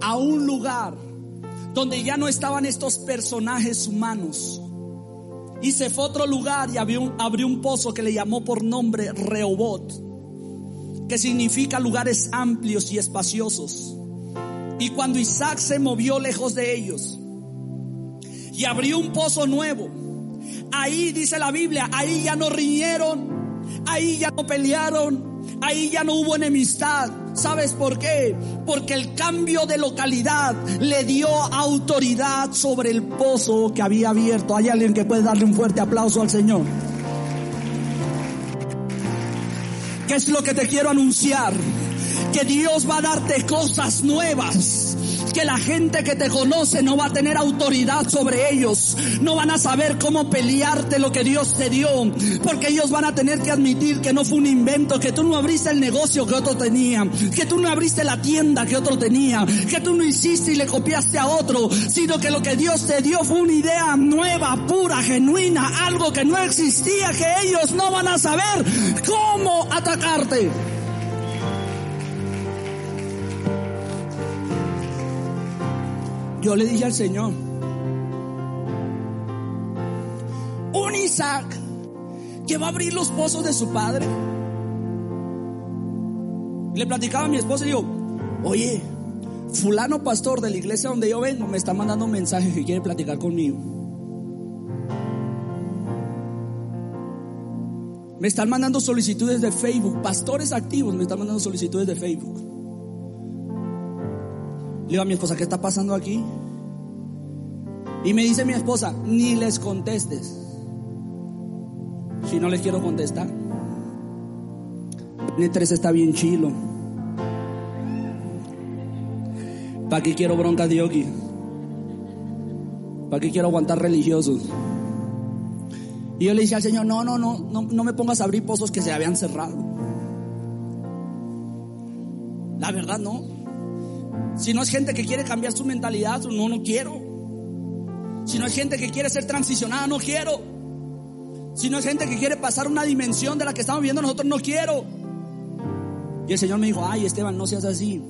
a un lugar donde ya no estaban estos personajes humanos. Y se fue a otro lugar y abrió un, pozo que le llamó por nombre Rehobot, que significa lugares amplios y espaciosos. Y cuando Isaac se movió lejos de ellos y abrió un pozo nuevo, ahí dice la Biblia, ahí ya no riñeron, ahí ya no pelearon, ahí ya no hubo enemistad. ¿Sabes por qué? Porque el cambio de localidad le dio autoridad sobre el pozo que había abierto. Hay alguien que puede darle un fuerte aplauso al Señor. ¿Qué es lo que te quiero anunciar? Que Dios va a darte cosas nuevas que la gente que te conoce no va a tener autoridad sobre ellos. No van a saber cómo pelearte lo que Dios te dio. Porque ellos van a tener que admitir que no fue un invento, que tú no abriste el negocio que otro tenía, que tú no abriste la tienda que otro tenía, que tú no hiciste y le copiaste a otro, sino que lo que Dios te dio fue una idea nueva, pura, genuina, algo que no existía, que ellos no van a saber cómo atacarte. Yo le dije al Señor, un Isaac que va a abrir los pozos de su padre. Le platicaba a mi esposa y digo, oye, fulano pastor de la iglesia donde yo vengo me está mandando un mensaje que quiere platicar conmigo. Me están mandando solicitudes de Facebook, pastores activos me están mandando solicitudes de Facebook. Le digo a mi esposa, ¿qué está pasando aquí? Y me dice mi esposa, ni les contestes. Si no les quiero contestar. N3 está bien chilo. ¿Para qué quiero bronca de yogi? ¿Para qué quiero aguantar religiosos? Y yo le dije al Señor, no, no, no, no, no me pongas a abrir pozos que se habían cerrado. La verdad no. Si no es gente que quiere cambiar su mentalidad, no, no quiero. Si no es gente que quiere ser transicionada, no quiero. Si no es gente que quiere pasar una dimensión de la que estamos viendo nosotros, no quiero. Y el Señor me dijo, ay Esteban, no seas así.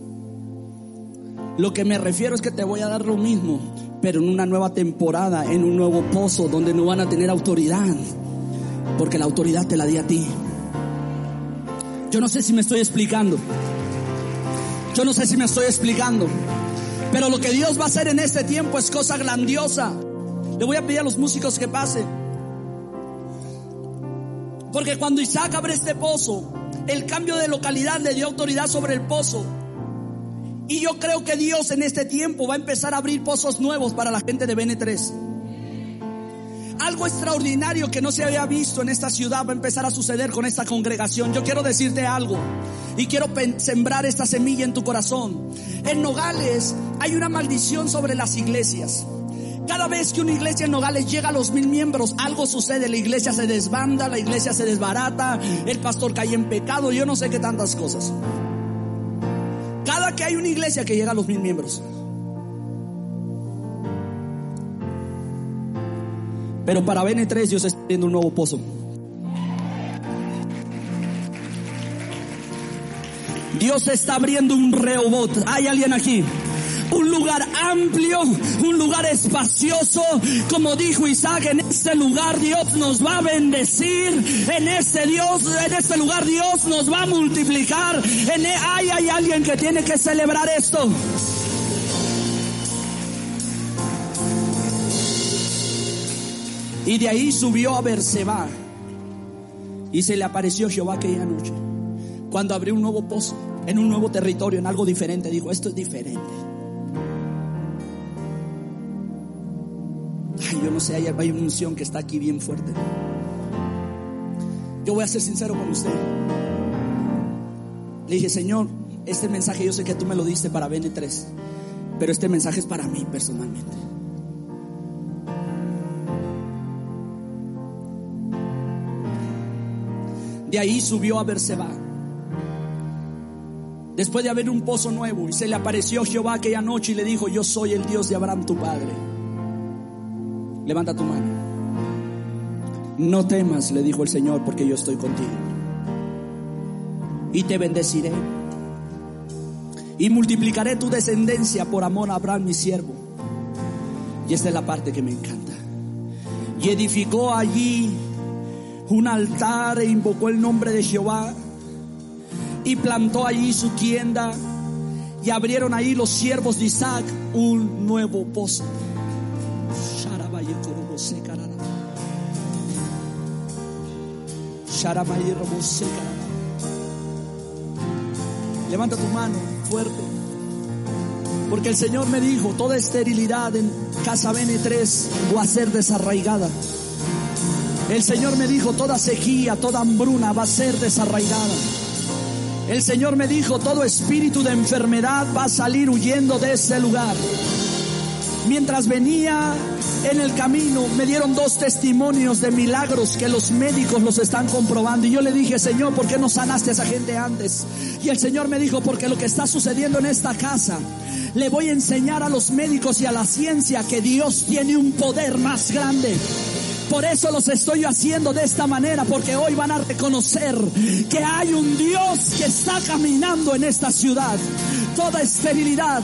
Lo que me refiero es que te voy a dar lo mismo, pero en una nueva temporada, en un nuevo pozo donde no van a tener autoridad, porque la autoridad te la di a ti. Yo no sé si me estoy explicando. Yo no sé si me estoy explicando. Pero lo que Dios va a hacer en este tiempo es cosa grandiosa. Le voy a pedir a los músicos que pasen. Porque cuando Isaac abre este pozo, el cambio de localidad le dio autoridad sobre el pozo. Y yo creo que Dios en este tiempo va a empezar a abrir pozos nuevos para la gente de BN3. Algo extraordinario que no se había visto en esta ciudad va a empezar a suceder con esta congregación. Yo quiero decirte algo y quiero sembrar esta semilla en tu corazón. En Nogales hay una maldición sobre las iglesias. Cada vez que una iglesia en Nogales llega a los mil miembros, algo sucede. La iglesia se desbanda, la iglesia se desbarata, el pastor cae en pecado, yo no sé qué tantas cosas. Cada que hay una iglesia que llega a los mil miembros. Pero para BN3 Dios está abriendo un nuevo pozo. Dios está abriendo un Rehobot. Hay alguien aquí. un lugar amplio, un lugar espacioso. Como dijo Isaac, en este lugar Dios nos va a bendecir. En este Dios, en este lugar Dios nos va a multiplicar. E, hay alguien que tiene que celebrar esto. Y de ahí subió a Berseba. Y se le apareció Jehová aquella noche. Cuando abrió un nuevo pozo, en un nuevo territorio, en algo diferente, dijo, esto es diferente. Ay, yo no sé, hay, hay una unción que está aquí bien fuerte. Yo voy a ser sincero con usted. Le dije, Señor, este mensaje yo sé que tú me lo diste para BN3, pero este mensaje es para mí personalmente. De ahí subió a Berseba. Después de haber un pozo nuevo, y se le apareció Jehová aquella noche y le dijo, yo soy el Dios de Abraham tu padre. Levanta tu mano. No temas, le dijo el Señor, porque yo estoy contigo. Y te bendeciré. Y multiplicaré tu descendencia por amor a Abraham, mi siervo. Y esta es la parte que me encanta. Y edificó allí un altar e invocó el nombre de Jehová y plantó allí su tienda y abrieron ahí los siervos de Isaac un nuevo pozo. Levanta tu mano fuerte. Porque el Señor me dijo, toda esterilidad en casa BN3 va a ser desarraigada. El Señor me dijo, toda sequía, toda hambruna va a ser desarraigada. El Señor me dijo, todo espíritu de enfermedad va a salir huyendo de ese lugar. Mientras venía en el camino, me dieron dos testimonios de milagros que los médicos los están comprobando. Y yo le dije, Señor, ¿por qué no sanaste a esa gente antes? Y el Señor me dijo, porque lo que está sucediendo en esta casa, le voy a enseñar a los médicos y a la ciencia que Dios tiene un poder más grande por eso los estoy haciendo de esta manera, porque hoy van a reconocer que hay un Dios que está caminando en esta ciudad. Toda esterilidad,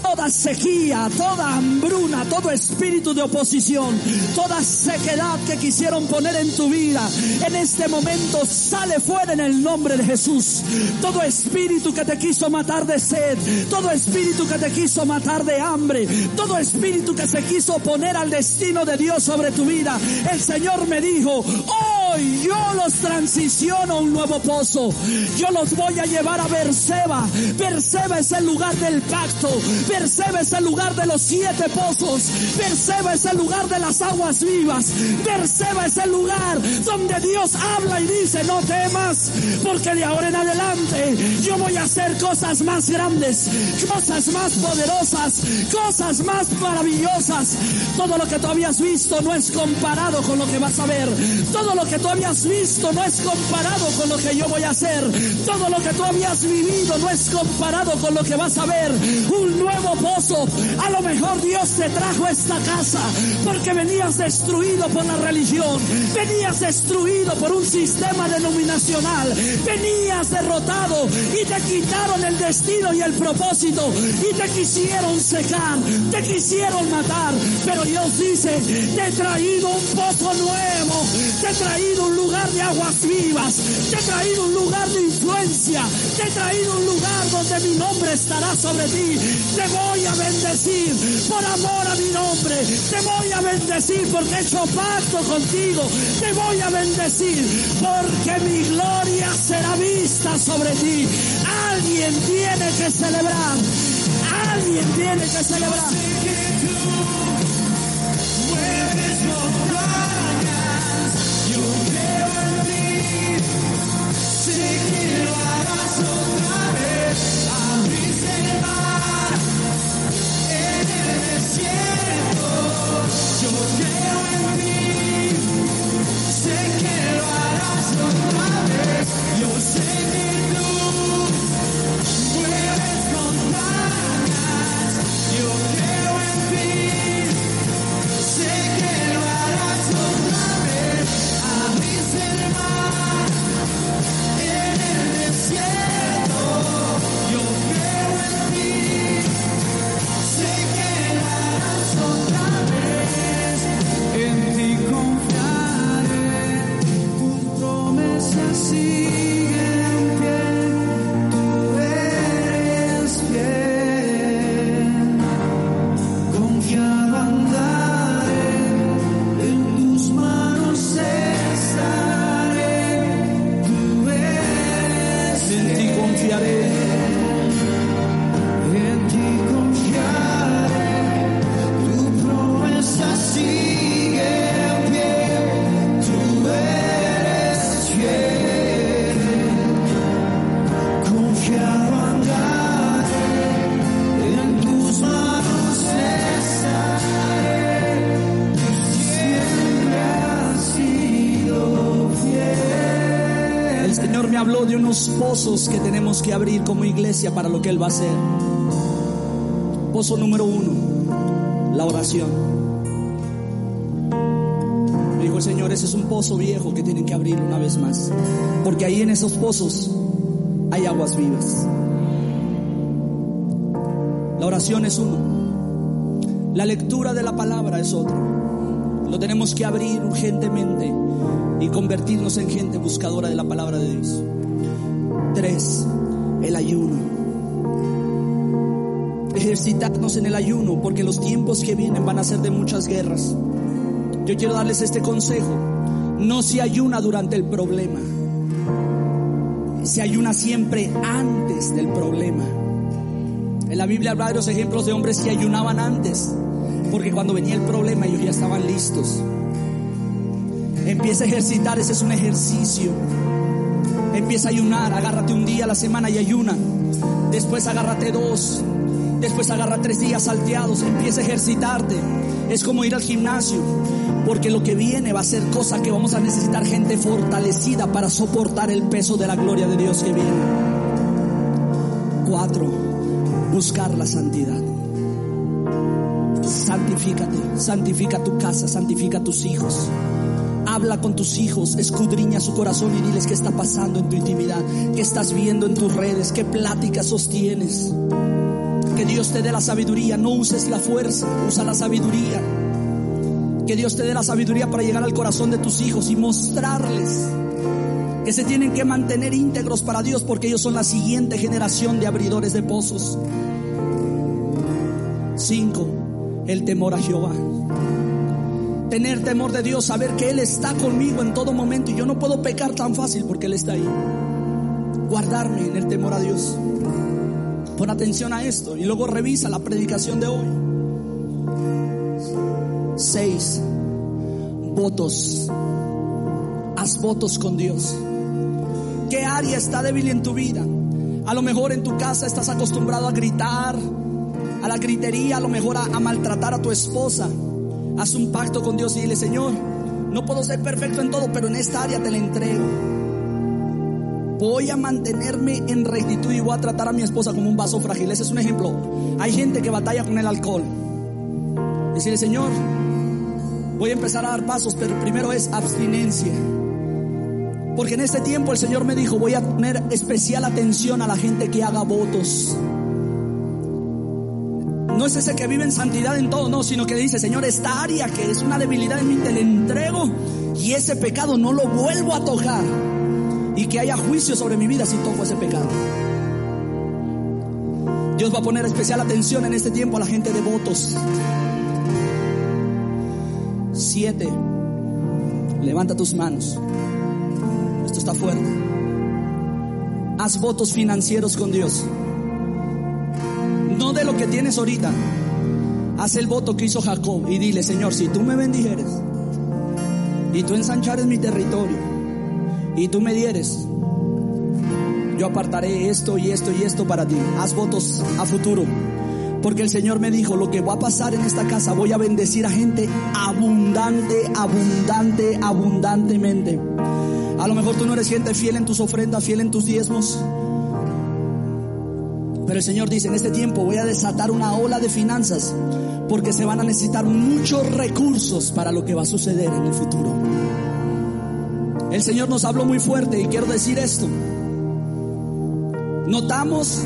toda sequía, toda hambruna, todo espíritu de oposición, toda sequedad que quisieron poner en tu vida, en este momento sale fuera en el nombre de Jesús. Todo espíritu que te quiso matar de sed, todo espíritu que te quiso matar de hambre, todo espíritu que se quiso poner al destino de Dios sobre tu vida, el Señor me dijo, hoy yo los transiciono a un nuevo pozo. Yo los voy a llevar a Berseba. Berseba es el lugar del pacto. Berseba es el lugar de los siete pozos. Berseba es el lugar de las aguas vivas. Berseba es el lugar donde Dios habla y dice, no temas, porque de ahora en adelante yo voy a hacer cosas más grandes, cosas más poderosas, cosas más maravillosas. Todo lo que tú habías visto no es comparado con lo que vas a ver. Todo lo que tú habías visto no es comparado con lo que yo voy a hacer. Todo lo que tú habías vivido no es comparado con lo que vas a ver. Un nuevo pozo. A lo mejor Dios te trajo esta casa porque venías destruido por la religión. Venías destruido por un sistema denominacional. Venías derrotado y te quitaron el destino y el propósito y te quisieron secar, te quisieron matar. Pero Dios dice, te he traído un pozo nuevo. Te he traído un lugar de aguas vivas. Te he traído un lugar de influencia. Te he traído un lugar donde mi nombre estará sobre ti. Te voy a bendecir por amor a mi nombre. Te voy a bendecir porque he hecho pacto contigo. Te voy a bendecir porque mi gloria será vista sobre ti. Alguien tiene que celebrar. Alguien tiene que celebrar. Unos pozos que tenemos que abrir como iglesia para lo que Él va a hacer. Pozo número uno, la oración. Me dijo el Señor, ese es un pozo viejo que tienen que abrir una vez más. Porque ahí en esos pozos hay aguas vivas. La oración es uno. La lectura de la palabra es otro. Lo tenemos que abrir urgentemente y convertirnos en gente buscadora de la palabra de Dios. Tres, el ayuno. Ejercitarnos en el ayuno porque los tiempos que vienen van a ser de muchas guerras. Yo quiero darles este consejo. No se ayuna durante el problema. Se ayuna siempre antes del problema. En la Biblia hay varios ejemplos de hombres que ayunaban antes, porque cuando venía el problema ellos ya estaban listos. Empieza a ejercitar, ese es un ejercicio. Empieza a ayunar, agárrate un día a la semana y ayuna. Después agárrate dos. Después agarra tres días salteados. Empieza a ejercitarte. Es como ir al gimnasio. Porque lo que viene va a ser cosa que vamos a necesitar gente fortalecida para soportar el peso de la gloria de Dios que viene. Cuatro, buscar la santidad. Santifícate, santifica tu casa, santifica tus hijos. Habla con tus hijos, escudriña su corazón y diles qué está pasando en tu intimidad, qué estás viendo en tus redes, qué pláticas sostienes. Que Dios te dé la sabiduría, no uses la fuerza, usa la sabiduría. Que Dios te dé la sabiduría para llegar al corazón de tus hijos y mostrarles que se tienen que mantener íntegros para Dios porque ellos son la siguiente generación de abridores de pozos. Cinco, el temor a Jehová. Tener temor de Dios, saber que Él está conmigo en todo momento y yo no puedo pecar tan fácil porque Él está ahí. Guardarme en el temor a Dios. Pon atención a esto y luego revisa la predicación de hoy. Seis, votos. Haz votos con Dios. ¿Qué área está débil en tu vida? A lo mejor en tu casa estás acostumbrado a gritar, a la gritería, a lo mejor a, a maltratar a tu esposa. Haz un pacto con Dios y dile, Señor, no puedo ser perfecto en todo, pero en esta área te la entrego. Voy a mantenerme en rectitud y voy a tratar a mi esposa como un vaso frágil. Ese es un ejemplo. Hay gente que batalla con el alcohol. Decirle, Señor, voy a empezar a dar pasos, pero primero es abstinencia. Porque en este tiempo el Señor me dijo, voy a poner especial atención a la gente que haga votos. No es ese que vive en santidad en todo, no, sino que dice, Señor, esta área que es una debilidad en mí, te la entrego y ese pecado no lo vuelvo a tocar. Y que haya juicio sobre mi vida si toco ese pecado. Dios va a poner especial atención en este tiempo a la gente de votos. Siete, levanta tus manos. Esto está fuerte. Haz votos financieros con Dios no de lo que tienes ahorita. Haz el voto que hizo Jacob y dile, Señor, si tú me bendijeres y tú ensanchares mi territorio y tú me dieres, yo apartaré esto y esto y esto para ti. Haz votos a futuro. Porque el Señor me dijo, lo que va a pasar en esta casa, voy a bendecir a gente abundante, abundante, abundantemente. A lo mejor tú no eres gente fiel en tus ofrendas, fiel en tus diezmos. Pero el Señor dice, en este tiempo voy a desatar una ola de finanzas porque se van a necesitar muchos recursos para lo que va a suceder en el futuro. El Señor nos habló muy fuerte y quiero decir esto. Notamos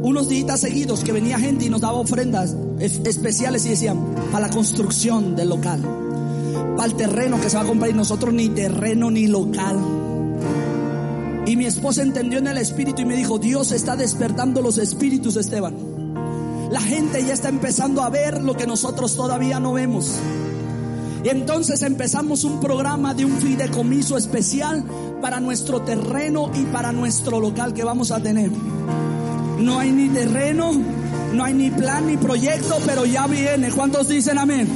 unos días seguidos que venía gente y nos daba ofrendas especiales y decían, para la construcción del local, para el terreno que se va a comprar y nosotros ni terreno ni local. Y mi esposa entendió en el espíritu y me dijo, Dios está despertando los espíritus, Esteban. La gente ya está empezando a ver lo que nosotros todavía no vemos. Y entonces empezamos un programa de un fideicomiso especial para nuestro terreno y para nuestro local que vamos a tener. No hay ni terreno, no hay ni plan ni proyecto, pero ya viene. ¿Cuántos dicen amén?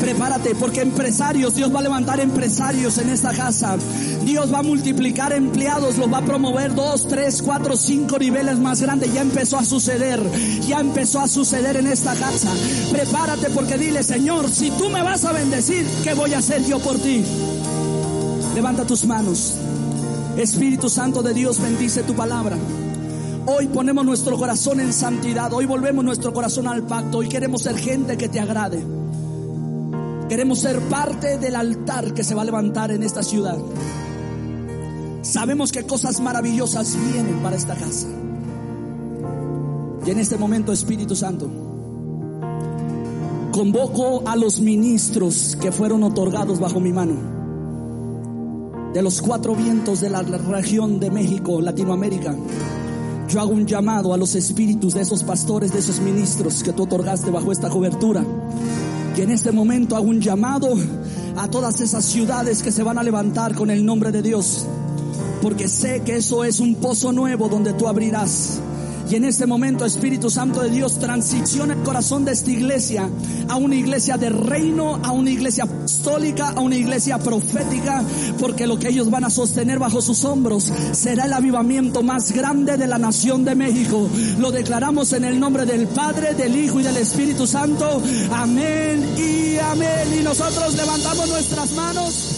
Prepárate porque empresarios, Dios va a levantar empresarios en esta casa. Dios va a multiplicar empleados, los va a promover dos, tres, cuatro, cinco niveles más grandes. Ya empezó a suceder, ya empezó a suceder en esta casa. Prepárate porque dile, Señor, si tú me vas a bendecir, ¿qué voy a hacer yo por ti? Levanta tus manos. Espíritu Santo de Dios, bendice tu palabra. Hoy ponemos nuestro corazón en santidad. Hoy volvemos nuestro corazón al pacto. Hoy queremos ser gente que te agrade. Queremos ser parte del altar que se va a levantar en esta ciudad. Sabemos que cosas maravillosas vienen para esta casa. Y en este momento, Espíritu Santo, convoco a los ministros que fueron otorgados bajo mi mano, de los cuatro vientos de la región de México, Latinoamérica. Yo hago un llamado a los espíritus de esos pastores, de esos ministros que tú otorgaste bajo esta cobertura. Y en este momento hago un llamado a todas esas ciudades que se van a levantar con el nombre de Dios. Porque sé que eso es un pozo nuevo donde tú abrirás y en este momento, Espíritu Santo de Dios, transiciona el corazón de esta iglesia a una iglesia de reino, a una iglesia apostólica, a una iglesia profética, porque lo que ellos van a sostener bajo sus hombros será el avivamiento más grande de la nación de México. Lo declaramos en el nombre del Padre, del Hijo y del Espíritu Santo. Amén y amén. Y nosotros levantamos nuestras manos.